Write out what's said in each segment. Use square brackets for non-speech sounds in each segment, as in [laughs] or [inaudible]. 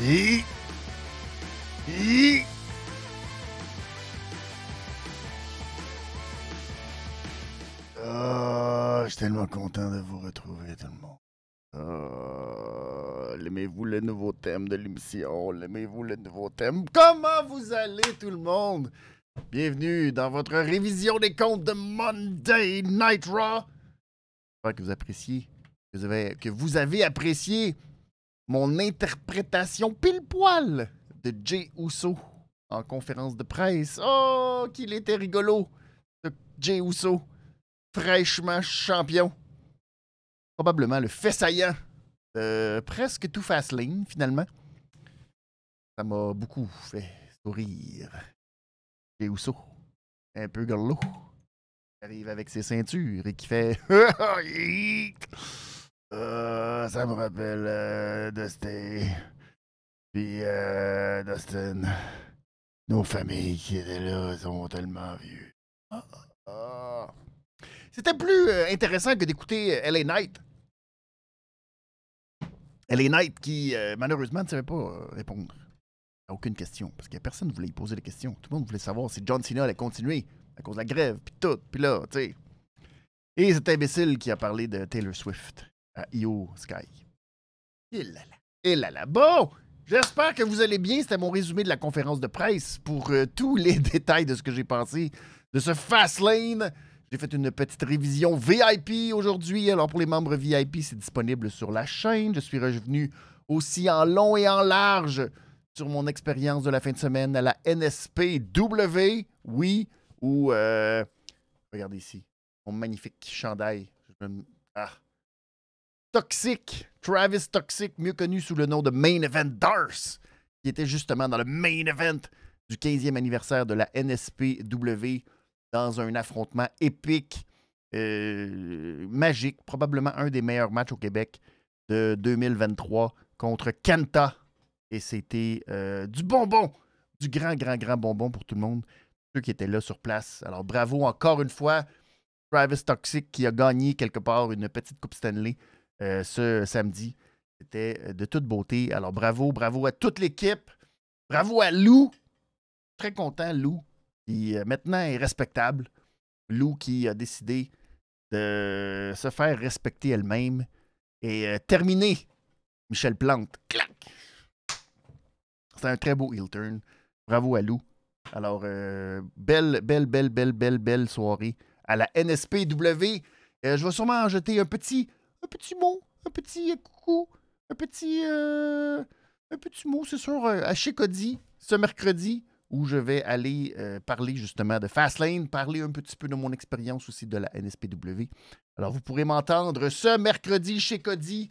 Hi. Hi. Ah, je suis tellement content de vous retrouver, tout le monde. Ah, L'aimez-vous le nouveau thème de l'émission? L'aimez-vous le nouveau thème? Comment vous allez, tout le monde? Bienvenue dans votre révision des comptes de Monday Night Raw. J'espère que vous appréciez, que vous avez apprécié mon interprétation pile poil de Jay Uso en conférence de presse. Oh, qu'il était rigolo, ce Jay Uso, fraîchement champion. Probablement le fait saillant de presque tout Fastlane, finalement. Ça m'a beaucoup fait sourire. Jay Uso, un peu gorlot, arrive avec ses ceintures et qui fait... [laughs] Euh, ça me rappelle euh, Dusty. Puis euh, Dustin. Nos familles qui étaient là sont tellement vieux. Ah, ah. C'était plus euh, intéressant que d'écouter euh, LA Knight. LA Knight qui, malheureusement, ne savait pas répondre à aucune question. Parce que personne ne voulait y poser des questions. Tout le monde voulait savoir si John Cena allait continuer à cause de la grève, puis tout. Puis là, tu sais. Et cet imbécile qui a parlé de Taylor Swift à Io Sky. Et là là. Et là là. Bon, j'espère que vous allez bien. C'était mon résumé de la conférence de presse pour euh, tous les [laughs] détails de ce que j'ai pensé de ce Fastlane. J'ai fait une petite révision VIP aujourd'hui. Alors pour les membres VIP, c'est disponible sur la chaîne. Je suis revenu aussi en long et en large sur mon expérience de la fin de semaine à la NSPW. Oui, ou euh, regardez ici, mon magnifique chandail. Ah. Toxic, Travis Toxic, mieux connu sous le nom de Main Event Dars, qui était justement dans le Main Event du 15e anniversaire de la NSPW dans un affrontement épique, euh, magique, probablement un des meilleurs matchs au Québec de 2023 contre Kenta. Et c'était euh, du bonbon, du grand, grand, grand bonbon pour tout le monde, ceux qui étaient là sur place. Alors bravo encore une fois, Travis Toxic qui a gagné quelque part une petite Coupe Stanley euh, ce samedi. C'était euh, de toute beauté. Alors bravo, bravo à toute l'équipe. Bravo à Lou. Très content, Lou, qui euh, maintenant est respectable. Lou qui a décidé de se faire respecter elle-même et euh, terminer Michel Plante. Clac! C'est un très beau heel turn. Bravo à Lou. Alors, belle, belle, belle, belle, belle, belle soirée à la NSPW. Je vais sûrement en jeter un petit, un petit mot, un petit euh, coucou, un petit, euh, un petit mot, c'est sûr, euh, à Chécody ce mercredi où je vais aller parler justement de Fastlane, parler un petit peu de mon expérience aussi de la NSPW. Alors, vous pourrez m'entendre ce mercredi chez Cody,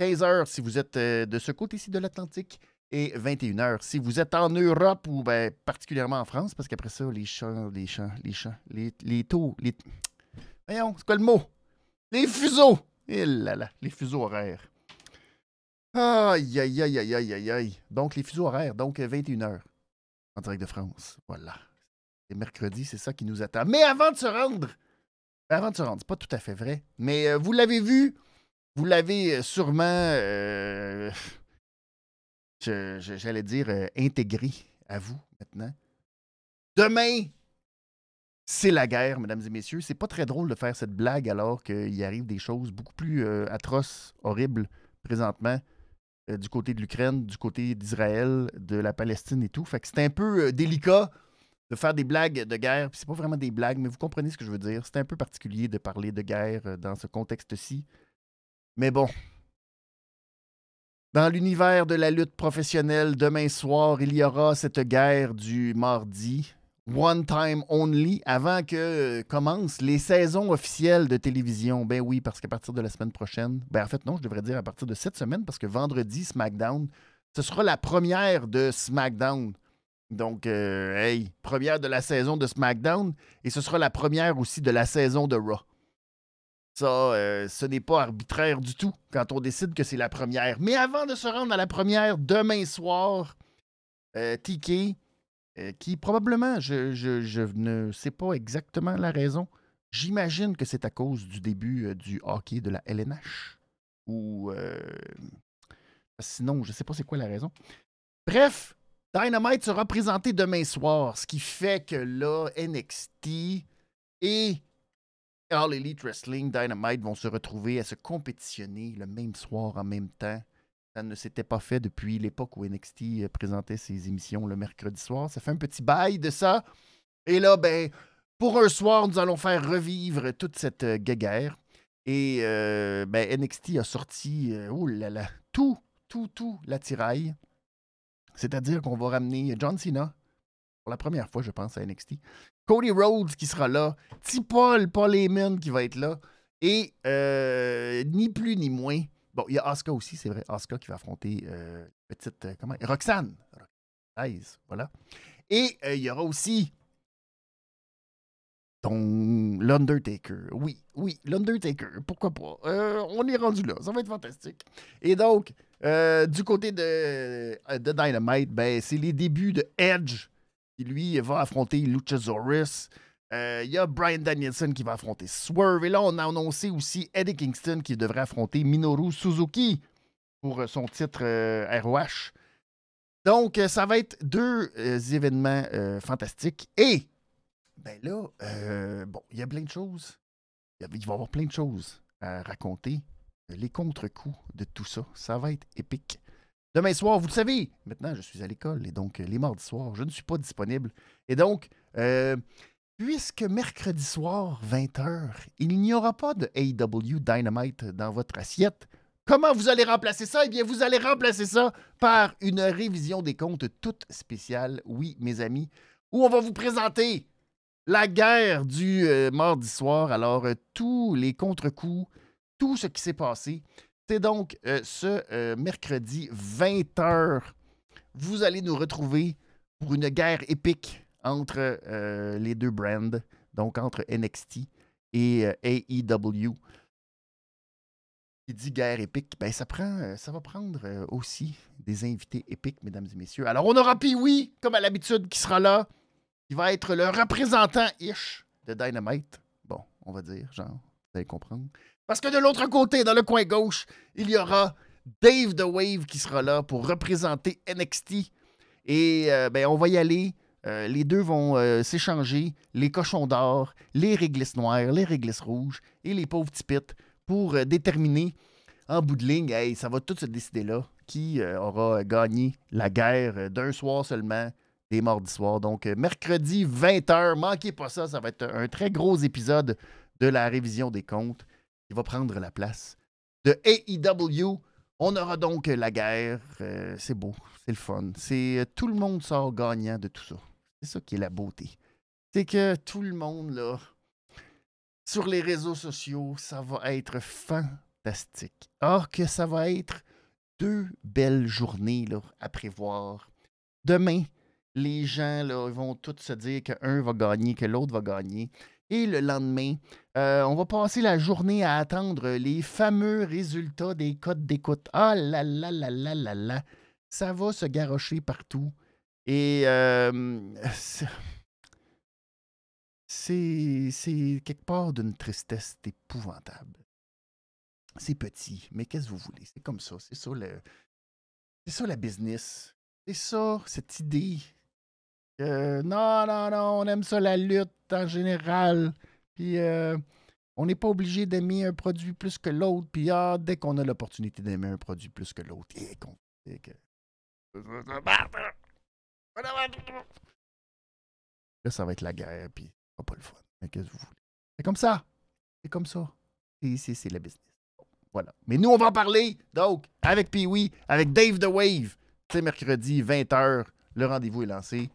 15h si vous êtes de ce côté-ci de l'Atlantique et 21h si vous êtes en Europe ou ben, particulièrement en France, parce qu'après ça, les chants, les chants, les chants, les, les taux, les. Voyons, c'est quoi le mot? Les fuseaux! Eh là là, les fuseaux horaires. Aïe, aïe, aïe, aïe, aïe, aïe, aïe. Donc, les fuseaux horaires, donc 21h en direct de France. Voilà. Et mercredi, c'est ça qui nous attend. Mais avant de se rendre, avant de se rendre, c'est pas tout à fait vrai, mais euh, vous l'avez vu, vous l'avez euh, sûrement, euh, j'allais dire, intégré à vous maintenant. Demain, c'est la guerre, mesdames et messieurs. C'est pas très drôle de faire cette blague alors qu'il arrive des choses beaucoup plus euh, atroces, horribles présentement euh, du côté de l'Ukraine, du côté d'Israël, de la Palestine et tout. Fait que c'est un peu euh, délicat de faire des blagues de guerre. Puis c'est pas vraiment des blagues, mais vous comprenez ce que je veux dire. C'est un peu particulier de parler de guerre dans ce contexte-ci. Mais bon. Dans l'univers de la lutte professionnelle, demain soir, il y aura cette guerre du mardi. One time only, avant que euh, commencent les saisons officielles de télévision. Ben oui, parce qu'à partir de la semaine prochaine, ben en fait non, je devrais dire à partir de cette semaine, parce que vendredi, SmackDown, ce sera la première de SmackDown. Donc, euh, hey, première de la saison de SmackDown, et ce sera la première aussi de la saison de Raw. Ça, euh, ce n'est pas arbitraire du tout quand on décide que c'est la première. Mais avant de se rendre à la première, demain soir, euh, euh, qui probablement, je, ne sais pas exactement la raison, j'imagine que c'est à cause du début euh, du hockey de la LNH, où euh, Sinon, je ne sais pas c'est quoi la raison. Bref, Dynamite sera présenté demain soir, ce qui fait que là, NXT et All Elite Wrestling Dynamite vont se retrouver à se compétitionner le même soir en même temps. Ça ne s'était pas fait depuis l'époque où NXT présentait ses émissions le mercredi soir. Ça fait un petit bail de ça. Et là, ben, pour un soir, nous allons faire revivre toute cette euh, guéguerre. Et euh, ben, NXT a sorti, là, tout, tout, tout l'attirail. C'est-à-dire qu'on va ramener John Cena pour la première fois, je pense, à NXT. Cody Rhodes qui sera là. T-Paul, Paul Heyman qui va être là. Et euh, ni plus ni moins. Bon, il y a Asuka aussi, c'est vrai. Asuka qui va affronter euh, petite. Euh, comment. Roxanne. Voilà. Et il y aura aussi ton l'Undertaker. Oui, oui, l'Undertaker. Pourquoi pas? on est rendu là. Ça va être fantastique. Et donc, euh, du côté de, euh, de Dynamite, ben, c'est les débuts de Edge qui, lui, va affronter Luchasaurus. Il euh, y a Brian Danielson qui va affronter Swerve. Et là, on a annoncé aussi Eddie Kingston qui devrait affronter Minoru Suzuki pour son titre ROH. Donc, ça va être deux événements fantastiques. Et, ben là, bon, il y a plein de choses. Il va y avoir plein de choses à raconter les contre-coups de tout ça. Ça va être épique. Demain soir, vous le savez, maintenant je suis à l'école et donc les mardis soirs, je ne suis pas disponible. Et donc, euh, puisque mercredi soir, 20h, il n'y aura pas de AW Dynamite dans votre assiette, comment vous allez remplacer ça? Eh bien, vous allez remplacer ça par une révision des comptes toute spéciale, oui, mes amis, où on va vous présenter la guerre du euh, mardi soir. Alors, euh, tous les contre-coups tout ce qui s'est passé. C'est donc euh, ce mercredi 20h. Vous allez nous retrouver pour une guerre épique entre euh, les deux brands, donc entre NXT et AEW. Qui dit guerre épique, ben ça, prend, ça va prendre aussi des invités épiques, mesdames et messieurs. Alors, on aura Pee-Wee, comme à l'habitude, qui sera là, qui va être le représentant-ish de Dynamite. Bon, on va dire, genre, vous allez comprendre. Parce que de l'autre côté, dans le coin gauche, il y aura Dave The Wave qui sera là pour représenter NXT. Et euh, ben, on va y aller. Euh, les deux vont euh, s'échanger les cochons d'or, les réglisses noires, les réglisses rouges et les pauvres tipites pour déterminer en bout de ligne, hey, ça va tout se décider là, qui aura gagné la guerre d'un soir seulement, des mardis soirs. Donc, mercredi 20h, manquez pas ça, ça va être un très gros épisode de la révision des comptes va prendre la place de AEW. On aura donc la guerre. Euh, c'est beau, c'est le fun. C'est euh, tout le monde sort gagnant de tout ça. C'est ça qui est la beauté. C'est que tout le monde là, sur les réseaux sociaux, ça va être fantastique. Or que ça va être deux belles journées là, à prévoir. Demain, les gens là, vont tous se dire qu'un va gagner, que l'autre va gagner. Et le lendemain, euh, on va passer la journée à attendre les fameux résultats des codes d'écoute. Ah là là là là là là. Ça va se garrocher partout. Et euh, [laughs] c'est quelque part d'une tristesse épouvantable. C'est petit, mais qu'est-ce que vous voulez? C'est comme ça. C'est ça le. Ça la business. C'est ça, cette idée non, non, non, on aime ça la lutte en général. Puis euh, on n'est pas obligé d'aimer un produit plus que l'autre. Puis ah, dès qu'on a l'opportunité d'aimer un produit plus que l'autre, et qu'on. Là, ça va être la guerre, puis pas le fun. Mais qu'est-ce que vous voulez? C'est comme ça. C'est comme ça. C'est la business. Voilà. Mais nous, on va en parler, donc, avec Pee-Wee, avec Dave The Wave. C'est mercredi, 20h. Le rendez-vous est lancé.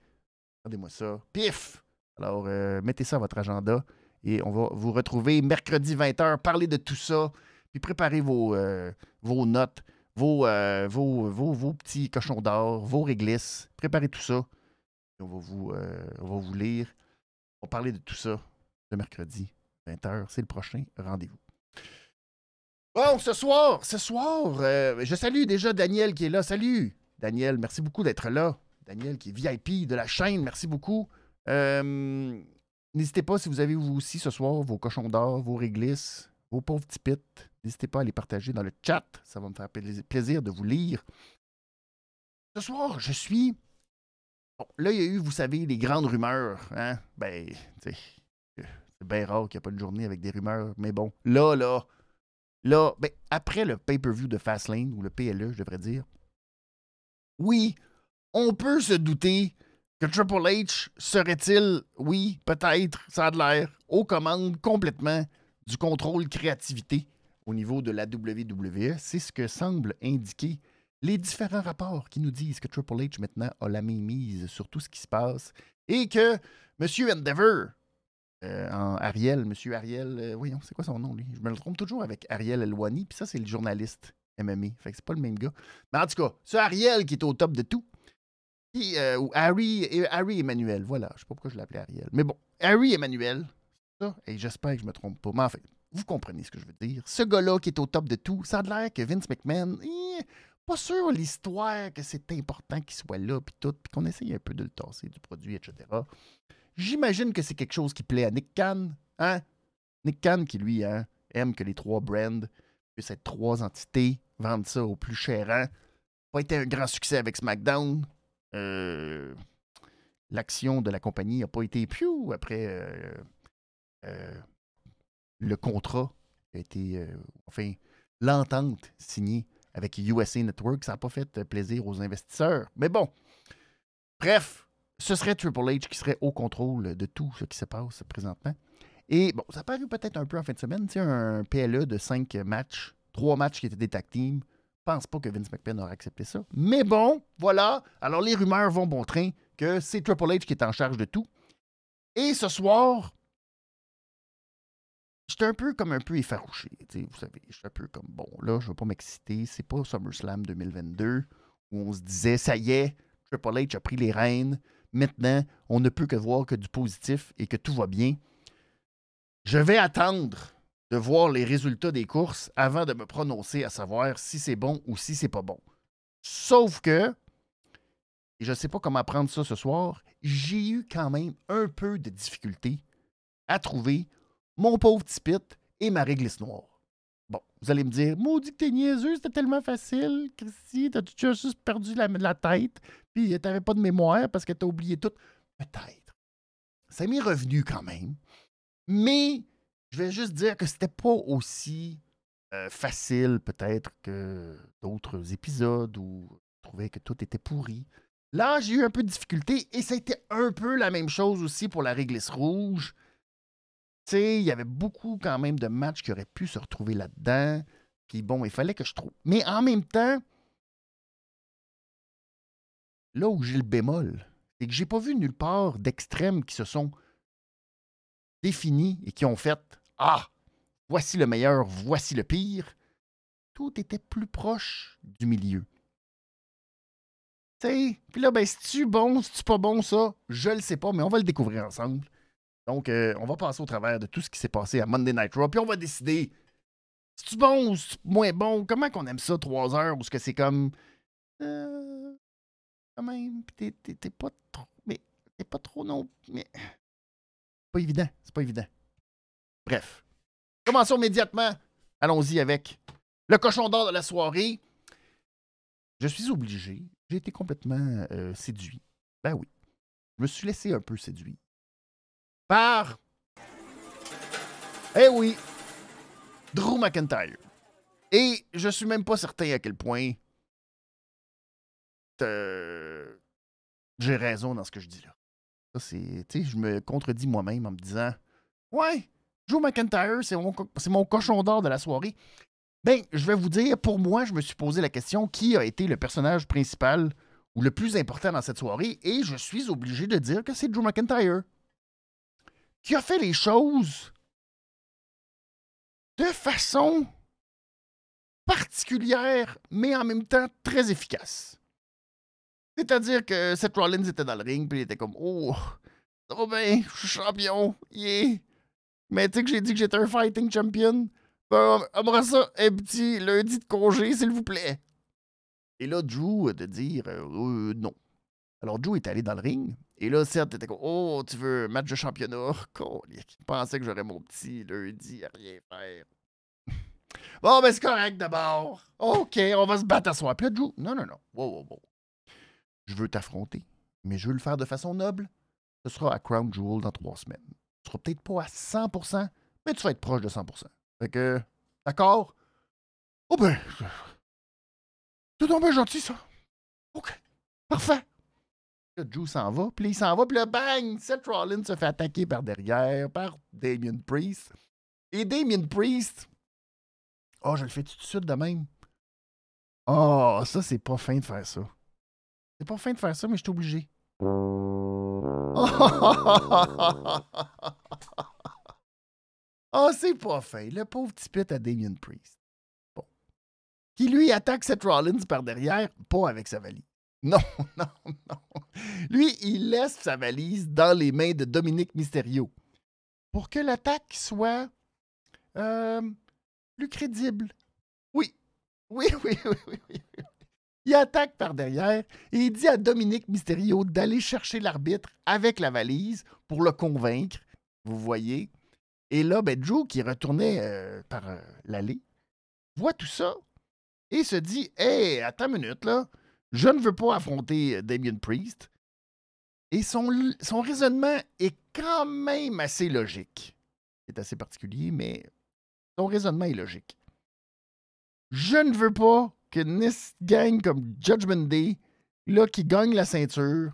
Regardez-moi ça. Pif! Alors, euh, mettez ça à votre agenda et on va vous retrouver mercredi 20h, parler de tout ça, puis préparez euh, vos notes, euh, vos, petits cochons d'or, vos réglisses. Préparez tout ça. on va vous, va vous lire. On va parler de tout ça le mercredi 20h. C'est le prochain rendez-vous. Bon, ce soir, ce soir, je salue déjà Daniel qui est là. Salut! Daniel, merci beaucoup d'être là. Daniel qui est VIP de la chaîne. Merci beaucoup. Euh, n'hésitez pas si vous avez vous aussi ce soir vos cochons d'or, vos réglisses, vos pauvres petits N'hésitez pas à les partager dans le chat. Ça va me faire plaisir de vous lire. Ce soir, je suis. Bon, là, il y a eu, vous savez, les grandes rumeurs. Hein? Ben, c'est bien rare qu'il n'y ait pas une journée avec des rumeurs. Mais bon, là, là, là, ben, après le pay-per-view de Fastlane, ou le PLE, je devrais dire, oui, on peut se douter que Triple H serait-il, oui, peut-être, ça a de l'air, aux commandes complètement du contrôle créativité au niveau de la WWE. C'est ce que semblent indiquer les différents rapports qui nous disent que Triple H maintenant a la main mise sur tout ce qui se passe et que M. Endeavor, euh, en Ariel, M. Ariel, euh, voyons, c'est quoi son nom lui? Je me le trompe toujours avec Ariel Elwani, puis ça c'est le journaliste MMA, fait que c'est pas le même gars. Mais en tout cas, c'est Ariel qui est au top de tout. Euh, ou Harry, Harry Emmanuel, voilà, je sais pas pourquoi je l'appelais Ariel. Mais bon, Harry Emmanuel, ça, et j'espère que je me trompe pas, mais en fait, vous comprenez ce que je veux dire. Ce gars-là qui est au top de tout, ça a l'air que Vince McMahon, eh, pas sûr l'histoire que c'est important qu'il soit là, puis tout, puis qu'on essaye un peu de le tasser du produit, etc. J'imagine que c'est quelque chose qui plaît à Nick Khan, hein? Nick Khan qui, lui, hein, aime que les trois brands puissent être trois entités, vendre ça au plus cher hein? Pas été un grand succès avec SmackDown. Euh, l'action de la compagnie n'a pas été piou après euh, euh, le contrat a été, enfin, l'entente signée avec USA Network. Ça n'a pas fait plaisir aux investisseurs. Mais bon, bref, ce serait Triple H qui serait au contrôle de tout ce qui se passe présentement. Et bon, ça paru peut-être un peu en fin de semaine, tu un PLE de cinq matchs, trois matchs qui étaient des tag teams. Pense pas que Vince McMahon aurait accepté ça. Mais bon, voilà. Alors les rumeurs vont bon train que c'est Triple H qui est en charge de tout. Et ce soir, j'étais un peu comme un peu effarouché. Vous savez, je suis un peu comme bon, là, je ne vais pas m'exciter. C'est pas SummerSlam 2022 où on se disait, ça y est, Triple H a pris les rênes. Maintenant, on ne peut que voir que du positif et que tout va bien. Je vais attendre de voir les résultats des courses avant de me prononcer à savoir si c'est bon ou si c'est pas bon. Sauf que, et je ne sais pas comment prendre ça ce soir, j'ai eu quand même un peu de difficulté à trouver mon pauvre petit et ma réglisse noire. Bon, vous allez me dire, maudit que t'es niaiseux, c'était tellement facile, Christy, t'as juste perdu la, tête, puis t'avais pas de mémoire parce que t'as oublié tout. Peut-être. Ça m'est revenu quand même. Mais je vais juste dire que c'était pas aussi euh, facile, peut-être, que d'autres épisodes où je trouvais que tout était pourri. Là, j'ai eu un peu de difficulté et ça a un peu la même chose aussi pour la réglisse rouge il y avait beaucoup quand même de matchs qui auraient pu se retrouver là-dedans. Puis bon, il fallait que je trouve. Mais en même temps, là où j'ai le bémol, c'est que j'ai pas vu nulle part d'extrêmes qui se sont définis et qui ont fait Ah, voici le meilleur, voici le pire. Tout était plus proche du milieu. Tu puis là, ben, c'est-tu bon, c'est-tu pas bon, ça? Je le sais pas, mais on va le découvrir ensemble. Donc, euh, on va passer au travers de tout ce qui s'est passé à Monday Night Raw, puis on va décider si tu bon ou si moins bon? Comment qu'on aime ça, trois heures, ou est-ce que c'est comme. Euh, quand même, t'es, t'es, pas trop. Mais t'es pas trop non. Mais. Pas évident, c'est pas évident. Bref. Commençons immédiatement. Allons-y avec le cochon d'or de la soirée. Je suis obligé. J'ai été complètement euh, séduit. Ben oui. Je me suis laissé un peu séduit par. Eh oui, Drew McIntyre. Et je suis même pas certain à quel point j'ai raison dans ce que je dis là. Ça, c'est. Tu sais, je me contredis moi-même en me disant Ouais, Drew McIntyre, c'est mon, mon cochon d'or de la soirée. Ben, je vais vous dire, pour moi, je me suis posé la question qui a été le personnage principal ou le plus important dans cette soirée, et je suis obligé de dire que c'est Drew McIntyre qui a fait les choses de façon particulière, mais en même temps très efficace. C'est-à-dire que Seth Rollins était dans le ring, puis il était comme Oh, trop bien, je suis champion, yeah. Mais tu sais que j'ai dit que j'étais un fighting champion. Ben, aimerait ça un petit lundi de congé, s'il vous plaît. Et là, Drew de dire euh, euh, non. Alors, Drew est allé dans le ring, et là, Seth était comme Oh, tu veux match de championnat? [laughs] Je pensais que j'aurais mon petit lundi à rien faire. [laughs] Bon, ben c'est correct d'abord. OK, on va se battre à soi. Puis là, Drew, non, non, non. Wow, wow, wow. Je veux t'affronter, mais je veux le faire de façon noble. Ce sera à Crown Jewel dans trois semaines. Tu seras peut-être pas à 100%, mais tu vas être proche de 100%. Fait que, d'accord? Oh ben, donc bien gentil, ça. OK, parfait. Là, Drew s'en va, puis il s'en va, puis là, bang! Seth Rollins se fait attaquer par derrière, par Damien Priest. Et Damien Priest, oh, je le fais tout de suite de même. Oh, ça, c'est pas fin de faire ça. C'est pas fin de faire ça, mais je suis obligé. oh, [laughs] c'est pas fin. Le pauvre petit pit à Damien Priest. Bon. Qui lui attaque Seth Rollins par derrière, pas avec sa valise. Non, [laughs] non, non. Lui, il laisse sa valise dans les mains de Dominique Mysterio pour que l'attaque soit euh, plus crédible. Oui, [laughs] oui, oui, oui, oui. Il attaque par derrière et il dit à Dominique Mysterio d'aller chercher l'arbitre avec la valise pour le convaincre. Vous voyez? Et là, ben, Drew, qui retournait euh, par euh, l'allée, voit tout ça et se dit Hé, attends une minute, là. Je ne veux pas affronter euh, Damien Priest. Et son, son raisonnement est quand même assez logique. C'est assez particulier, mais son raisonnement est logique. Je ne veux pas que Nis gagne comme Judgment Day, là, qui gagne la ceinture,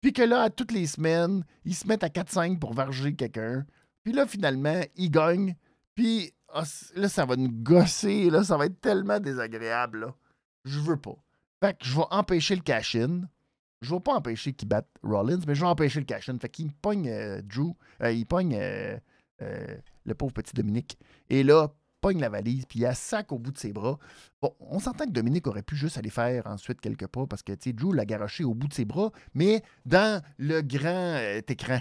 puis que là, à toutes les semaines, ils se mettent à 4-5 pour varger quelqu'un, puis là, finalement, ils gagnent, puis ah, là, ça va nous gosser, là, ça va être tellement désagréable, là. Je veux pas. Fait que je vais empêcher le cash-in. Je vais pas empêcher qu'il batte Rollins, mais je vais empêcher le cash-in. Fait qu'il pogne euh, Drew, euh, il pogne euh, le pauvre petit Dominique. Et là, pogne la valise, puis il a sac au bout de ses bras. Bon, on s'entend que Dominique aurait pu juste aller faire ensuite quelques pas parce que, tu sais, Drew l'a garoché au bout de ses bras, mais dans le grand écran.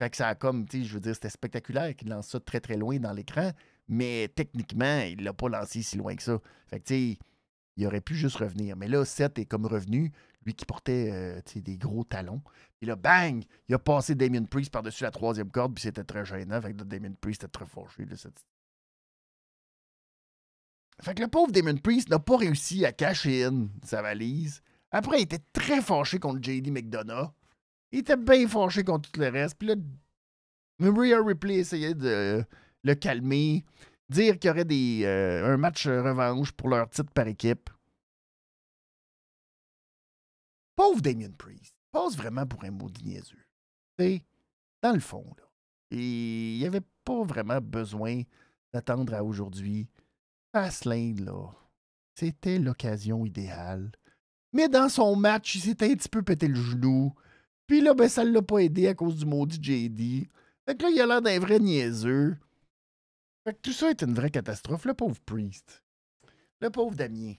Fait que ça a comme, tu sais, je veux dire, c'était spectaculaire qu'il lance ça très, très loin dans l'écran, mais techniquement, il l'a pas lancé si loin que ça. Fait que, tu sais, il aurait pu juste revenir. Mais là, Seth est comme revenu, lui qui portait euh, des gros talons. Et là, bang! Il a passé Damien Priest par-dessus la troisième corde, puis c'était très gênant. Fait que Damien Priest était très fâché fait que le pauvre Damon Priest n'a pas réussi à cacher sa valise. Après, il était très fâché contre JD McDonough. Il était bien fâché contre tout le reste. Puis là, Maria Ripley essayait de le calmer, dire qu'il y aurait euh, un match revanche pour leur titre par équipe. Pauvre Damien Priest. Passe vraiment pour un maudit niaiseux. sais, dans le fond, là. Il n'y avait pas vraiment besoin d'attendre à aujourd'hui Fastlane, là, c'était l'occasion idéale. Mais dans son match, il s'était un petit peu pété le genou. Puis là, ben, ça l'a pas aidé à cause du maudit JD. Fait que là, il a l'air d'un vrai niaiseux. Fait que tout ça est une vraie catastrophe. Le pauvre Priest. Le pauvre Damien.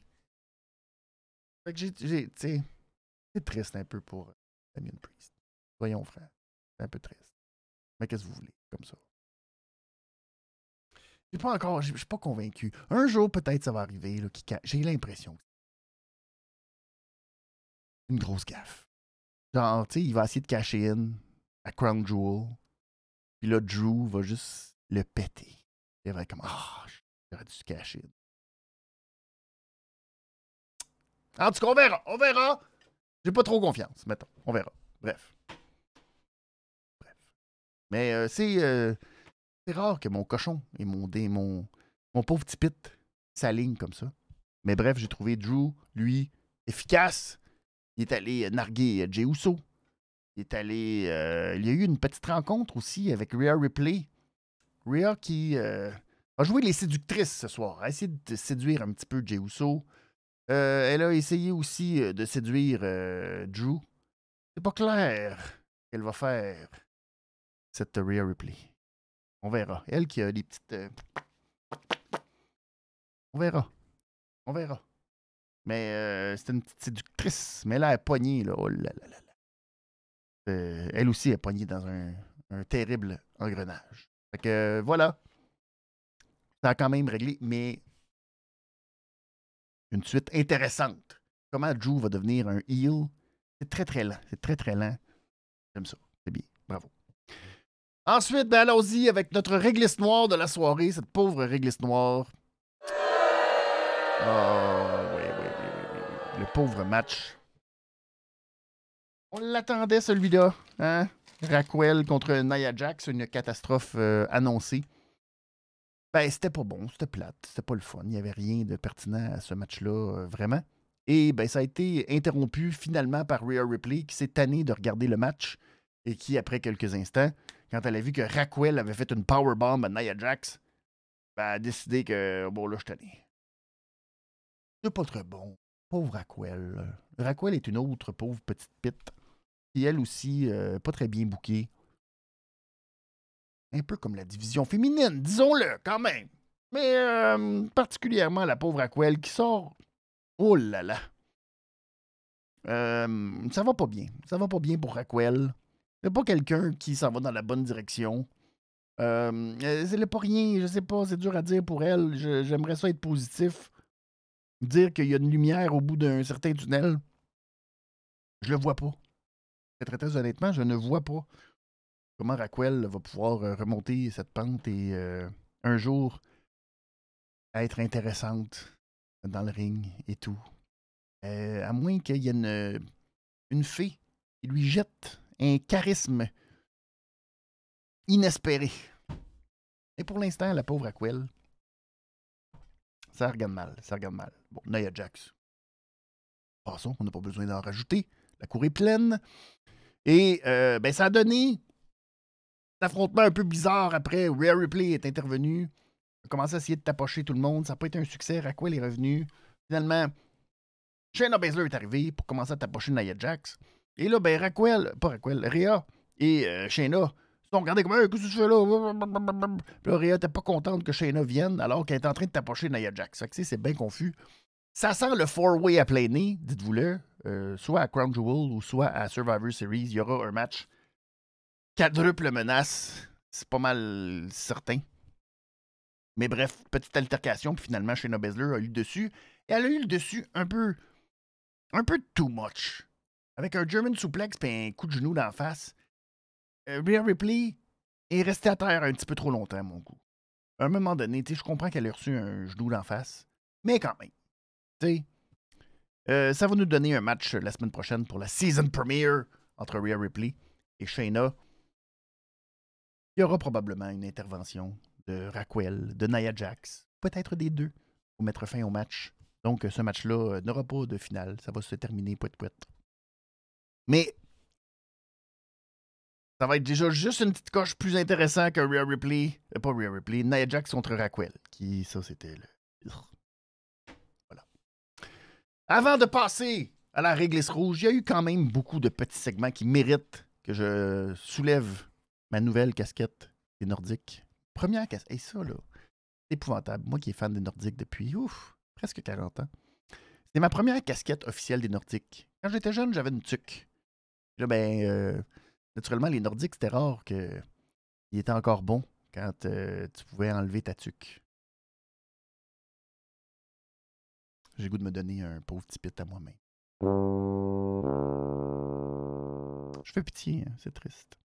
Fait que j'ai. tu sais, c'est triste un peu pour euh, Damien Priest. Voyons, frère. C'est un peu triste. Mais qu'est-ce que vous voulez, comme ça? Je pas encore, je suis pas convaincu. Un jour, peut-être, ça va arriver. J'ai l'impression. Une grosse gaffe. Genre, tu sais, il va essayer de cacher in à Crown Jewel. Puis là, Drew va juste le péter. Il va être comme, ah, j'aurais dû se cacher. En tout cas, on verra. On verra. J'ai pas trop confiance, mettons. On verra. Bref. Bref. Mais euh, c'est. Euh, c'est rare que mon cochon et mon, mon, mon pauvre petit pit s'alignent comme ça. Mais bref, j'ai trouvé Drew, lui, efficace. Il est allé narguer Jey Uso. Il est allé. Euh, il y a eu une petite rencontre aussi avec Rhea Ripley. Rhea qui euh, a joué les séductrices ce soir, a essayé de séduire un petit peu Jey Uso. Euh, elle a essayé aussi de séduire Drew. C'est pas clair qu'elle va faire, cette Rhea Ripley. On verra. Elle qui a des petites. Euh, on verra. On verra. Mais euh, c'est une petite séductrice. Mais là, elle est poignée. Là. Oh là, là, là. Euh, elle aussi est poignée dans un terrible engrenage. Fait que voilà. Ça a quand même réglé, mais une suite intéressante. Comment Drew va devenir un heel? C'est très très lent. C'est très très lent. J'aime ça. C'est bien. Bravo. Ensuite, ben allons-y avec notre réglisse noire de la soirée, cette pauvre réglisse noire. Oh, oui, oui, oui, oui, oui. Le pauvre match. On l'attendait, celui-là. Hein? Raquel contre Nia Jax, une catastrophe euh, annoncée. Ben, c'était pas bon, c'était plate, c'était pas le fun. Il n'y avait rien de pertinent à ce match-là, euh, vraiment. Et ben, ça a été interrompu finalement par Rhea Ripley, qui s'est tanné de regarder le match et qui, après quelques instants, quand elle a vu que Raquel avait fait une powerbomb à Nia Jax, ben, a décidé que, bon, là, je tanné. C'est pas très bon. Pauvre Raquel. Raquel est une autre pauvre petite pite. Qui, elle aussi, euh, pas très bien bouquée. Un peu comme la division féminine, disons-le, quand même. Mais euh, particulièrement la pauvre Raquel qui sort. Oh là là. Euh, ça va pas bien. Ça va pas bien pour Raquel. C'est pas quelqu'un qui s'en va dans la bonne direction. Euh, c'est pas rien, je sais pas, c'est dur à dire pour elle. J'aimerais ça être positif. Dire qu'il y a une lumière au bout d'un certain tunnel. Je le vois pas. Très, honnêtement, je ne vois pas comment Raquel va pouvoir euh, remonter cette pente et euh, un jour être intéressante dans le ring et tout. Euh, à moins qu'il y ait une, fée qui lui jette un charisme inespéré. Et pour l'instant, la pauvre Aquel, ça regarde mal, ça regarde mal. Bon, Nia Jax. Passons, on n'a pas besoin d'en rajouter. La cour est pleine. Et euh, ben, ça a donné un affrontement un peu bizarre après. Rare Ripley est intervenu. a commencé à essayer de tapocher tout le monde. Ça n'a pas été un succès. Raquel est revenu. Finalement, Shayna Baszler est arrivé pour commencer à tapocher Nia Jax. Et là, ben, Raquel, pas Raquel, Rhea et euh, Shayna sont regardés comme Qu'est-ce que tu fais là? Puis là, Rhea n'était pas contente que Shayna vienne alors qu'elle est en train de tapocher Nia Jax. Fait que c'est bien confus. Ça sent le four-way à plein nez, dites-vous-le. Euh, soit à Crown Jewel ou soit à Survivor Series. Il y aura un match quadruple menace. C'est pas mal certain. Mais bref, petite altercation, puis finalement, Shayna Baszler a eu le dessus. Et elle a eu le dessus un peu. un peu too much. Avec un German suplex et un coup de genou d'en face. Euh, Rhea Ripley est restée à terre un petit peu trop longtemps, mon goût. À un moment donné, je comprends qu'elle ait reçu un genou d'en face. Mais quand même. Euh, ça va nous donner un match la semaine prochaine pour la season premiere entre Rhea Ripley et Shayna. Il y aura probablement une intervention de Raquel, de Nia Jax, peut-être des deux, pour mettre fin au match. Donc, ce match-là euh, n'aura pas de finale. Ça va se terminer poète poète. Mais ça va être déjà juste une petite coche plus intéressant que Rhea Ripley. Euh, pas Rhea Ripley, Nia Jax contre Raquel. Qui, ça, c'était le. Avant de passer à la réglisse rouge, il y a eu quand même beaucoup de petits segments qui méritent que je soulève ma nouvelle casquette des Nordiques. Première casquette. Et ça, là, c'est épouvantable. Moi qui est fan des Nordiques depuis, presque 40 ans. C'est ma première casquette officielle des Nordiques. Quand j'étais jeune, j'avais une tuque. Là, ben, euh, naturellement, les Nordiques, c'était rare qu'ils étaient encore bons quand euh, tu pouvais enlever ta tuque. J'ai goût de me donner un pauvre petit pit à moi-même. Je fais pitié, hein, c'est triste.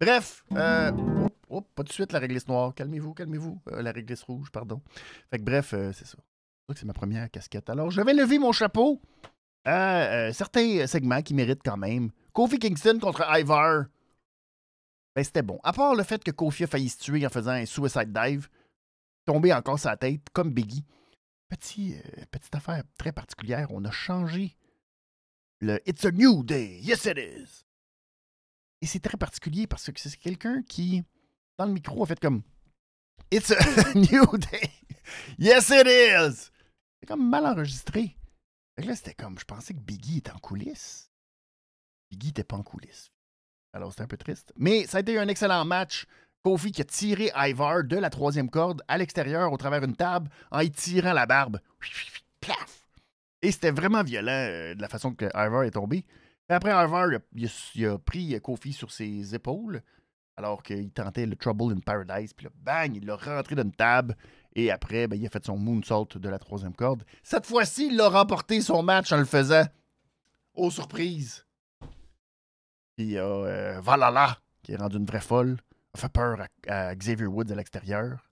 Bref, euh, pas de suite la réglisse noire. Calmez-vous, calmez-vous. Euh, la réglisse rouge, pardon. Fait que bref, c'est ça. C'est ma première casquette. Alors, je vais lever mon chapeau à certains segments qui méritent quand même Kofi Kingston contre Ivar. Ben, c'était bon. À part le fait que Kofi a failli se tuer en faisant un suicide dive, tombé encore sa tête, comme Biggie. Euh, petite affaire très particulière, on a changé le It's a New Day, yes it is. Et c'est très particulier parce que c'est quelqu'un qui, dans le micro, a fait comme It's a [laughs] New Day, yes it is. C'est comme mal enregistré. là, c'était comme, je pensais que Biggie était en coulisses. Guy n'était pas en coulisses. Alors, c'était un peu triste. Mais ça a été un excellent match. Kofi qui a tiré Ivar de la troisième corde à l'extérieur au travers d'une table en y tirant la barbe. Et c'était vraiment violent euh, de la façon que Ivar est tombé. après, Ivar il a, pris Kofi sur ses épaules alors qu'il tentait le Trouble in Paradise. Puis là, bang, il l'a rentré d'une table. Et après, ben, il a fait son moonsault de la troisième corde. Cette fois-ci, il a remporté son match en le faisant. Aux surprises. Puis il y a euh, qui est rendu une vraie folle. Fait peur à, Xavier Woods à l'extérieur.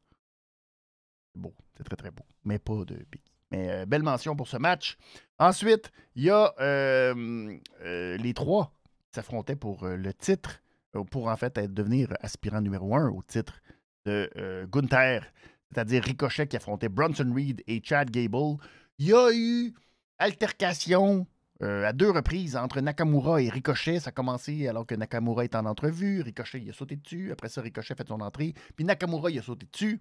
C'est beau, c'est très très beau. Mais pas de Biggie. Mais euh, belle mention pour ce match. Ensuite, il y a euh, euh, les trois qui s'affrontaient pour le titre, pour en fait devenir aspirant numéro un au titre de Gunther, c'est-à-dire Ricochet qui affrontait Bronson Reed et Chad Gable. Il y a eu altercation à deux reprises entre Nakamura et Ricochet. Ça a commencé alors que Nakamura est en entrevue. Ricochet, il a sauté dessus. Après ça, Ricochet fait son entrée. Puis Nakamura, il a sauté dessus.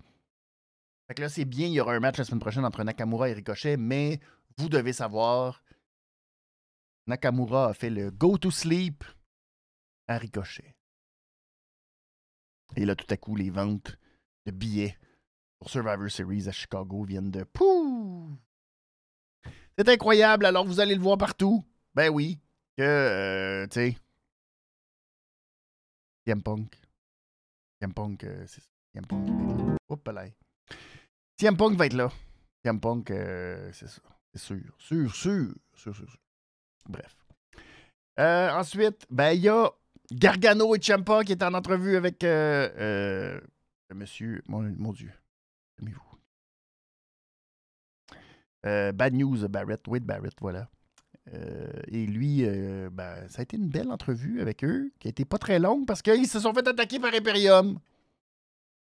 Fait que là, c'est bien, il y aura un match la semaine prochaine entre Nakamura et Ricochet, mais vous devez savoir, Nakamura a fait le go to sleep à Ricochet. Et là, tout à coup, les ventes de billets pour Survivor Series à Chicago viennent de pouh! C'est incroyable, alors vous allez le voir partout. Ben oui, que, euh, tu sais, Punk. CM Punk, euh, c'est Punk. Hop là. CM Punk va être là. CM Punk, euh, c'est ça. C'est sûr. Sûr, sûr. Sûr, sûr, sûr. Bref. Euh, ensuite, ben, il y a Gargano et Ciampa qui est en entrevue avec euh, monsieur. Mon, mon Dieu. Calmez-vous. Euh, Bad News Barrett, Wade Barrett, voilà. et lui, ben, ça a été une belle entrevue avec eux, qui a été pas très longue parce qu'ils se sont fait attaquer par Imperium.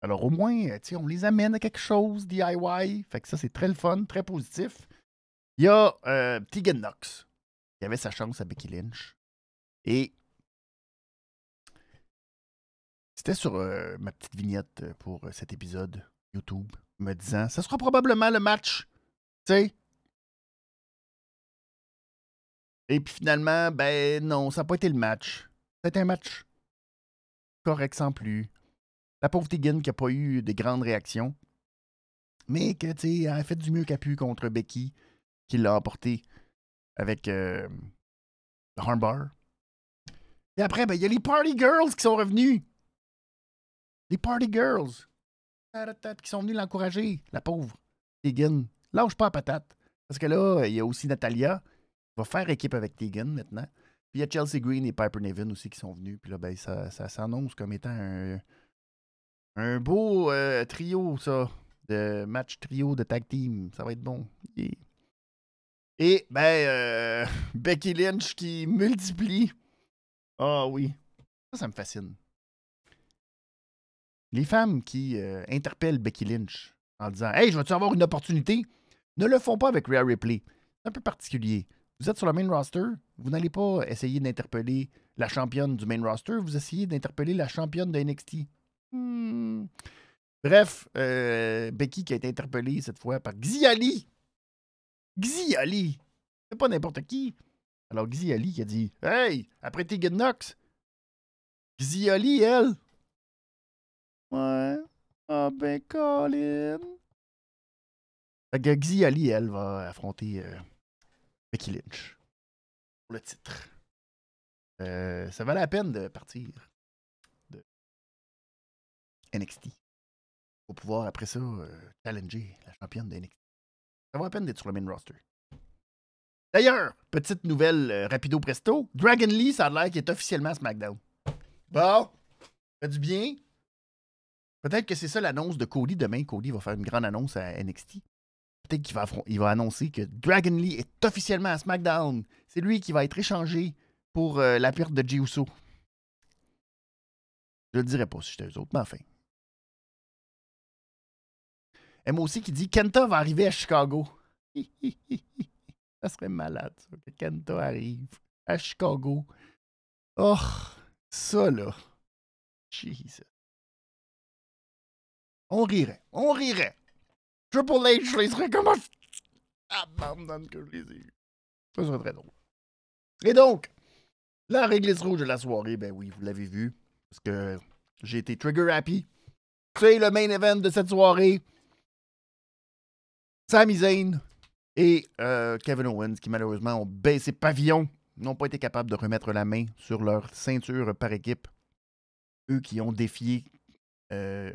Alors au moins, euh, on les amène à quelque chose, DIY. Fait que ça, c'est très le fun, très positif. Il y a euh, Tegan Knox, qui avait sa chance à Becky Lynch. Et c'était sur euh, ma petite vignette pour cet épisode YouTube, me disant, ça sera probablement le match, sais? Et puis finalement, ben non, ça n'a pas été le match. C'était un match correct sans plus. La pauvre Tegan qui n'a pas eu de grandes réactions. Mais que, elle a fait du mieux qu'elle pu contre Becky, qui l'a emporté avec euh, Harmbar. Et après, ben, il y a les Party Girls qui sont revenus. Les Party Girls. Qui sont venus l'encourager, la pauvre Tegan. Lâche pas la patate. Parce que là, il y a aussi Natalia qui va faire équipe avec Tegan maintenant. Puis il y a Chelsea Green et Piper Nevin aussi qui sont venus. Puis là, ben, ça, s'annonce comme étant un, beau euh, trio, ça. De match trio de tag team. Ça va être bon. Et, ben, euh, [laughs] Becky Lynch qui multiplie. Ah oui. Ça, ça me fascine. Les femmes qui euh, interpellent Becky Lynch en disant Hey, je veux-tu avoir une opportunité? Ne le font pas avec Rhea Ripley. C'est un peu particulier. Vous êtes sur le main roster, vous n'allez pas essayer d'interpeller la championne du main roster, vous essayez d'interpeller la championne de NXT. Hmm. Bref, euh, Becky qui a été interpellée cette fois par Xiali. Xiali. C'est pas n'importe qui. Alors Xiali qui a dit Hey, après Tegan Knox, Xiali, elle. Ouais. Ah ben, Colin. Fait que Xiali, elle, va affronter euh, Becky Lynch pour le titre. Euh, ça valait la peine de partir. NXT. Pour pouvoir, après ça, euh, challenger la championne de NXT. Ça vaut la peine d'être sur le main roster. D'ailleurs, petite nouvelle rapido presto. Dragon Lee, ça a l'air qu'il est officiellement à SmackDown. Bon, fait du bien. Peut-être que c'est ça l'annonce de Cody. Demain, Cody va faire une grande annonce à NXT. Qu'il va, il va annoncer que Dragon Lee est officiellement à SmackDown. C'est lui qui va être échangé pour euh, la perte de Jey Uso. Je le dirais pas si j'étais eux autres, mais enfin. moi aussi qui dit Kenta va arriver à Chicago. [laughs] ça serait malade, ça, que Kenta arrive à Chicago. Oh, ça là. Jesus. On rirait. On rirait. Triple H, je les serais comme un. Abandonne que je les ai. Ça serait très drôle. Et donc, la réglisse rouge de la soirée, ben oui, vous l'avez vu. Parce que j'ai été trigger happy. C'est le main event de cette soirée. Sami Zayn et euh, Kevin Owens qui malheureusement ont baissé pavillon, n'ont pas été capables de remettre la main sur leur ceinture par équipe. Eux qui ont défié euh,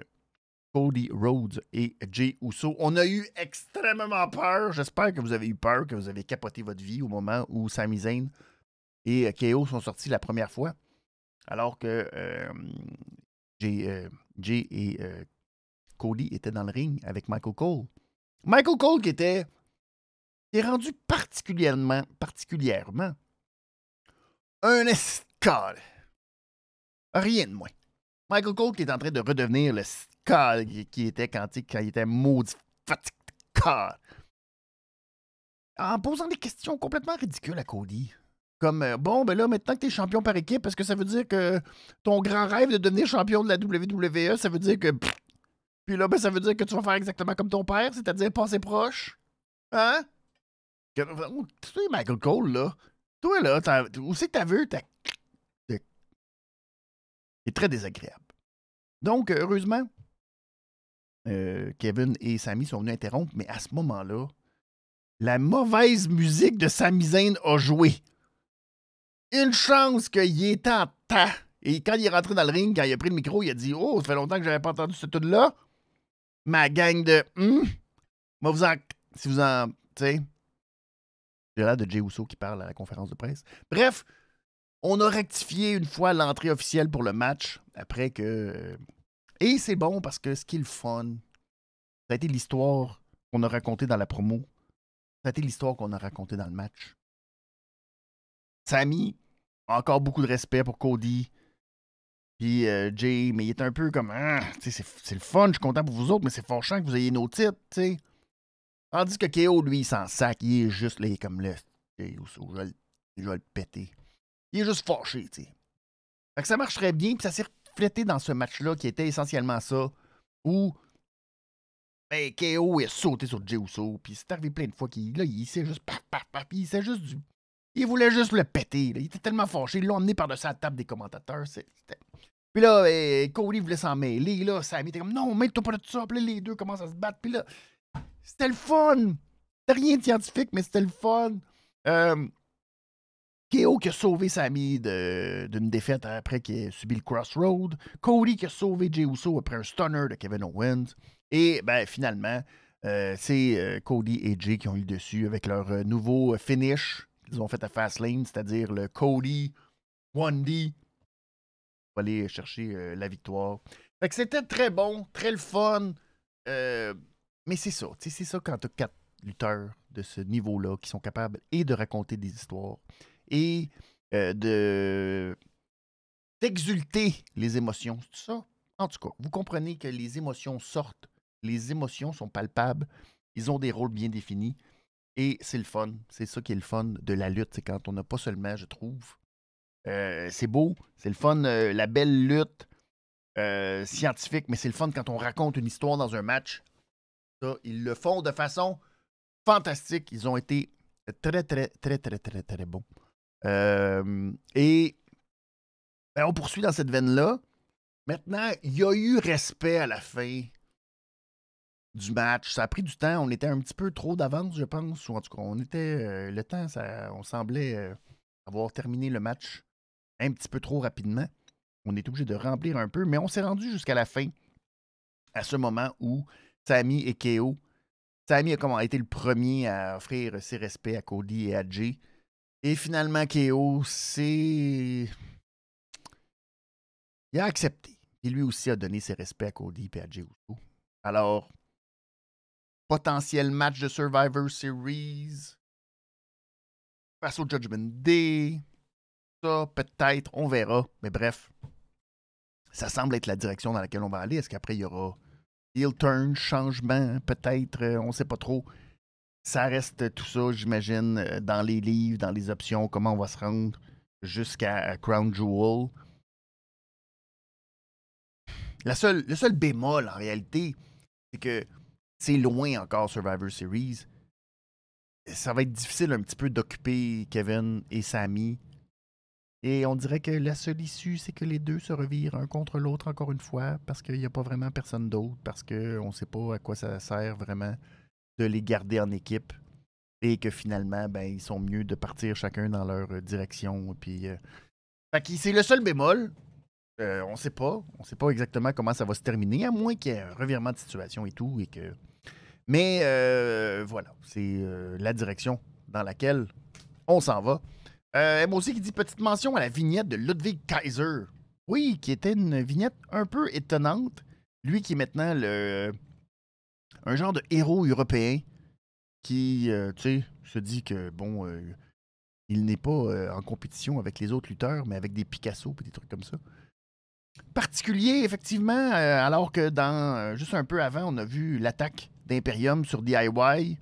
Cody Rhodes et Jay Uso. On a eu extrêmement peur. J'espère que vous avez eu peur, que vous avez capoté votre vie au moment où Sami Zayn et KO sont sortis la première fois. Alors que euh, Jay et Cody étaient dans le ring avec Michael Cole. Michael Cole qui était est rendu particulièrement, particulièrement un escale. Rien de moins. Michael Cole qui est en train de redevenir le qui était quand, quand il était maudit fatigué. En posant des questions complètement ridicules à Cody. Comme, euh, bon, ben là, maintenant que tu es champion par équipe, est-ce que ça veut dire que ton grand rêve de devenir champion de la WWE, ça veut dire que. Puis là, ben, ça veut dire que tu vas faire exactement comme ton père, c'est-à-dire passer proche? Hein? Tu sais, Michael Cole, là. Toi, là, où c'est que t'as vu? T'as. C'est très désagréable. Donc, heureusement, euh, Kevin et Sami sont venus interrompre, mais à ce moment-là, la mauvaise musique de Sami Zayn a joué. Une chance qu'il était en temps. Et quand il est rentré dans le ring, quand il a pris le micro, il a dit Oh, ça fait longtemps que j'avais pas entendu ce tune-là. Ma gang de. Hum, moi, vous en. Si vous en. Tu sais. J'ai l'air de Jay Uso qui parle à la conférence de presse. Bref, on a rectifié une fois l'entrée officielle pour le match après que. Et c'est bon parce que ce qui est le fun, ça a été l'histoire qu'on a racontée dans la promo. Ça a été l'histoire qu'on a racontée dans le match. Sammy, encore beaucoup de respect pour Cody. Puis euh, Jay, mais il est un peu comme ah, c'est le fun, je suis content pour vous autres, mais c'est fâchant que vous ayez nos titres, tu. Tandis que KO, lui, il s'en sac, il est juste là, il est comme là. Je vais, le péter. Il est juste fâché, tu sais. Fait que ça marcherait bien, puis ça s'est reflété dans ce match-là qui était essentiellement ça, où ben, KO est sauté sur Jey Uso, puis c'est arrivé plein de fois qu'il il s'est juste paf, paf, paf, puis il s'est juste du il voulait juste le péter. Il était tellement fâché. Ils l'ont emmené par-dessus la table des commentateurs. Puis là, eh, Cody voulait s'en mêler. Là, Sammy était comme non, mêle-toi pas de ça. Puis là, les deux commencent à se battre. Puis là, c'était le fun. C'était rien de scientifique, mais c'était le fun. Euh, KO qui a sauvé Sammy d'une défaite après qu'il ait subi le Crossroad. Cody qui a sauvé Jey Uso après un stunner de Kevin Owens. Et ben, finalement, euh, c'est euh, Cody et Jay qui ont eu le dessus avec leur euh, nouveau finish ils ont fait à Fastlane, c'est-à-dire le Cody, Wandy, pour aller chercher la victoire. C'était très bon, très le fun. Mais c'est ça, c'est ça quand tu as quatre lutteurs de ce niveau-là qui sont capables et de raconter des histoires et euh, de d'exulter les émotions. C'est ça? En tout cas, vous comprenez que les émotions sortent, les émotions sont palpables, ils ont des rôles bien définis. Et c'est le fun. C'est ça qui est le fun de la lutte. C'est quand on n'a pas seulement, je trouve. Euh, c'est beau, c'est le fun, euh, la belle lutte scientifique, mais c'est le fun quand on raconte une histoire dans un match. Ça, ils le font de façon fantastique. Ils ont été très, très, très, très, très, très bons. Et ben, on poursuit dans cette veine-là. Maintenant, il y a eu respect à la fin du match. Ça a pris du temps. On était un petit peu trop d'avance, je pense. Ou en tout cas, on était. Euh, le temps, ça, on semblait euh, avoir terminé le match un petit peu trop rapidement. On est obligé de remplir un peu, mais on s'est rendu jusqu'à la fin, à ce moment où Sami et Keo. Sami a, comment, été le premier à offrir ses respects à Cody et à Jay. Et finalement, Keo, c'est. Il a accepté. Et lui aussi a donné ses respects à Cody et à Alors, potentiel match de Survivor Series face au Judgment Day. Ça, peut-être, on verra. Mais bref, ça semble être la direction dans laquelle on va aller. Est-ce qu'après, il y aura heel turn, changement, peut-être, euh, on ne sait pas trop. Ça reste tout ça, j'imagine, euh, dans les livres, dans les options, comment on va se rendre jusqu'à Crown Jewel. La seule, le seul bémol, en réalité, c'est que c'est loin encore Survivor Series. Ça va être difficile un petit peu d'occuper Kevin et Sammy. Et on dirait que la seule issue, c'est que les deux se revirent un contre l'autre encore une fois, parce qu'il n'y a pas vraiment personne d'autre, parce qu'on ne sait pas à quoi ça sert vraiment de les garder en équipe. Et que finalement, ben, ils sont mieux de partir chacun dans leur direction. Puis, euh, c'est le seul bémol. Euh, on sait pas. On sait pas exactement comment ça va se terminer, à moins qu'il y ait un revirement de situation et tout, et que mais euh, voilà, c'est euh, la direction dans laquelle on s'en va. Euh, moi aussi qui dit petite mention à la vignette de Ludwig Kaiser. Oui, qui était une vignette un peu étonnante. Lui qui est maintenant le, un genre de héros européen qui, tu sais, se dit que, bon, il n'est pas en compétition avec les autres lutteurs, mais avec des Picasso et des trucs comme ça. Particulier, effectivement, alors que dans juste un peu avant, on a vu l'attaque d'Imperium sur DIY.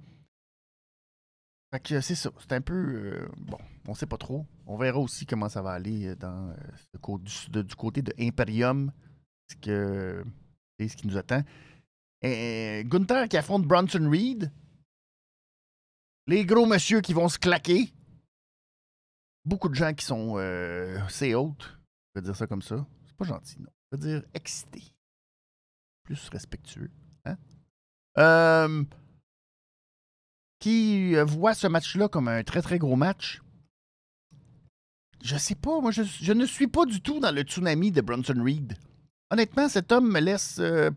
Fait que c'est ça. C'est un peu. bon, on sait pas trop. On verra aussi comment ça va aller dans, du, côté de Imperium. Ce, que, ce qui nous attend. Gunther qui affronte Bronson Reed. Les gros monsieur qui vont se claquer. Beaucoup de gens qui sont euh, c'est haute. Je vais dire ça comme ça. C'est pas gentil, non. Je veux dire excité. Plus respectueux. Hein? Euh, qui voit ce match-là comme un très très gros match. Je sais pas, moi je, je, ne suis pas du tout dans le tsunami de Bronson Reed. Honnêtement, cet homme me laisse euh,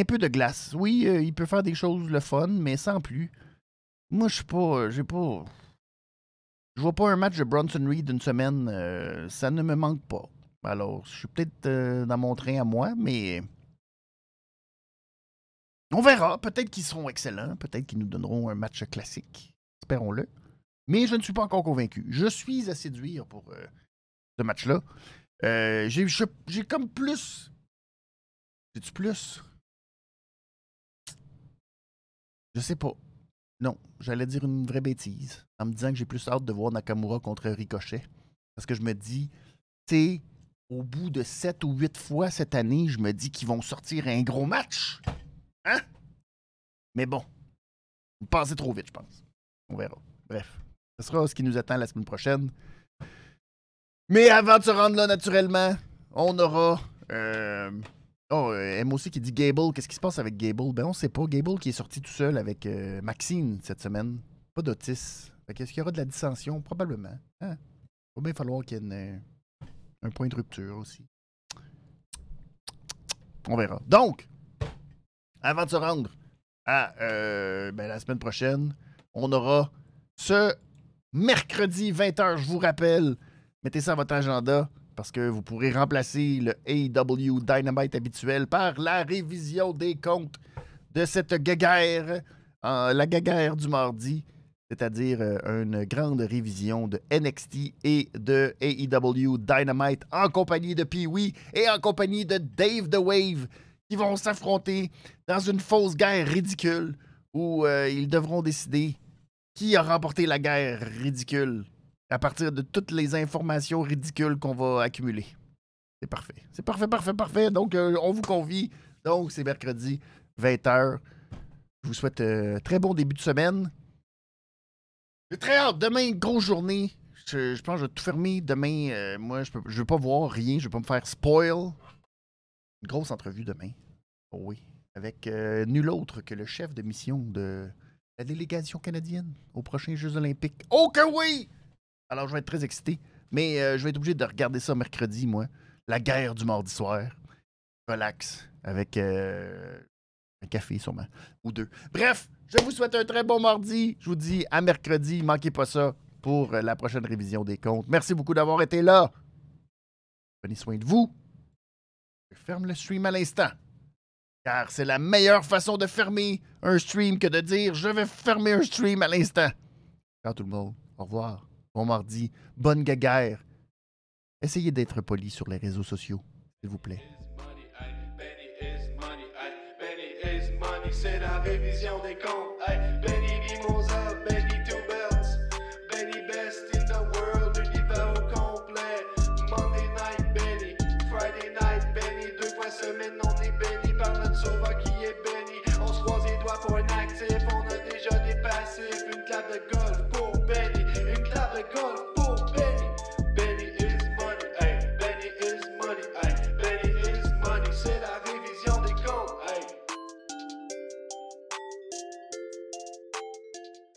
un peu de glace. Oui, euh, il peut faire des choses le fun, mais sans plus. Moi, je suis pas. Euh, j'ai pas. Je vois pas un match de Bronson Reed d'une semaine. Euh, ça ne me manque pas. Alors, je suis peut-être dans mon train à moi, mais. On verra. Peut-être qu'ils seront excellents. Peut-être qu'ils nous donneront un match classique. Espérons-le. Mais je ne suis pas encore convaincu. Je suis à séduire pour ce match-là. j'ai comme plus. J'ai-tu plus? Je sais pas. Non, j'allais dire une vraie bêtise en me disant que j'ai plus hâte de voir Nakamura contre Ricochet. Parce que je me dis, tu au bout de sept ou huit fois cette année, je me dis qu'ils vont sortir un gros match. Hein? Mais bon, vous passez trop vite, je pense. On verra. Bref, ce sera ce qui nous attend la semaine prochaine. Mais avant de se rendre là, naturellement, on aura euh, Oh, euh, aussi qui dit Gable. Qu'est-ce qui se passe avec Gable? Ben, on sait pas. Gable qui est sorti tout seul avec euh, Maxine cette semaine. Pas d'Otis. Est-ce qu'il y aura de la dissension? Probablement. Hein? Il va bien falloir qu'il y ait euh, un point de rupture aussi. On verra. Donc, avant de se rendre à ben, la semaine prochaine, on aura ce mercredi 20h, je vous rappelle. Mettez ça à votre agenda parce que vous pourrez remplacer le AEW Dynamite habituel par la révision des comptes de cette guéguerre, la guéguerre du mardi, c'est-à-dire euh, une grande révision de NXT et de AEW Dynamite en compagnie de Pee-Wee et en compagnie de Dave the Wave qui vont s'affronter dans une fausse guerre ridicule où euh, ils devront décider qui a remporté la guerre ridicule à partir de toutes les informations ridicules qu'on va accumuler. C'est parfait. C'est parfait, parfait, parfait. Donc, euh, on vous convie. Donc, c'est mercredi, 20h. Je vous souhaite un euh, très bon début de semaine. J'ai très hâte. Demain, grosse journée. Je, pense que je vais tout fermer. Demain, euh, moi, je ne veux pas voir rien. Je ne vais pas me faire spoil. Une grosse entrevue demain. Oh oui. Avec nul autre que le chef de mission de la délégation canadienne aux prochains Jeux olympiques. Oh que oui! Alors, je vais être très excité. Mais euh, je vais être obligé de regarder ça mercredi, moi. La guerre du mardi soir. Relax. Avec euh, un café, sûrement. Ou deux. Bref, je vous souhaite un très bon mardi. Je vous dis à mercredi. Manquez pas ça pour euh, la prochaine révision des comptes. Merci beaucoup d'avoir été là. Prenez soin de vous. Je ferme le stream à l'instant. Car c'est la meilleure façon de fermer un stream que de dire je vais fermer un stream à l'instant. Ciao tout le monde. Au revoir. Bon mardi. Bonne guéguerre. Essayez d'être poli sur les réseaux sociaux, s'il vous plaît.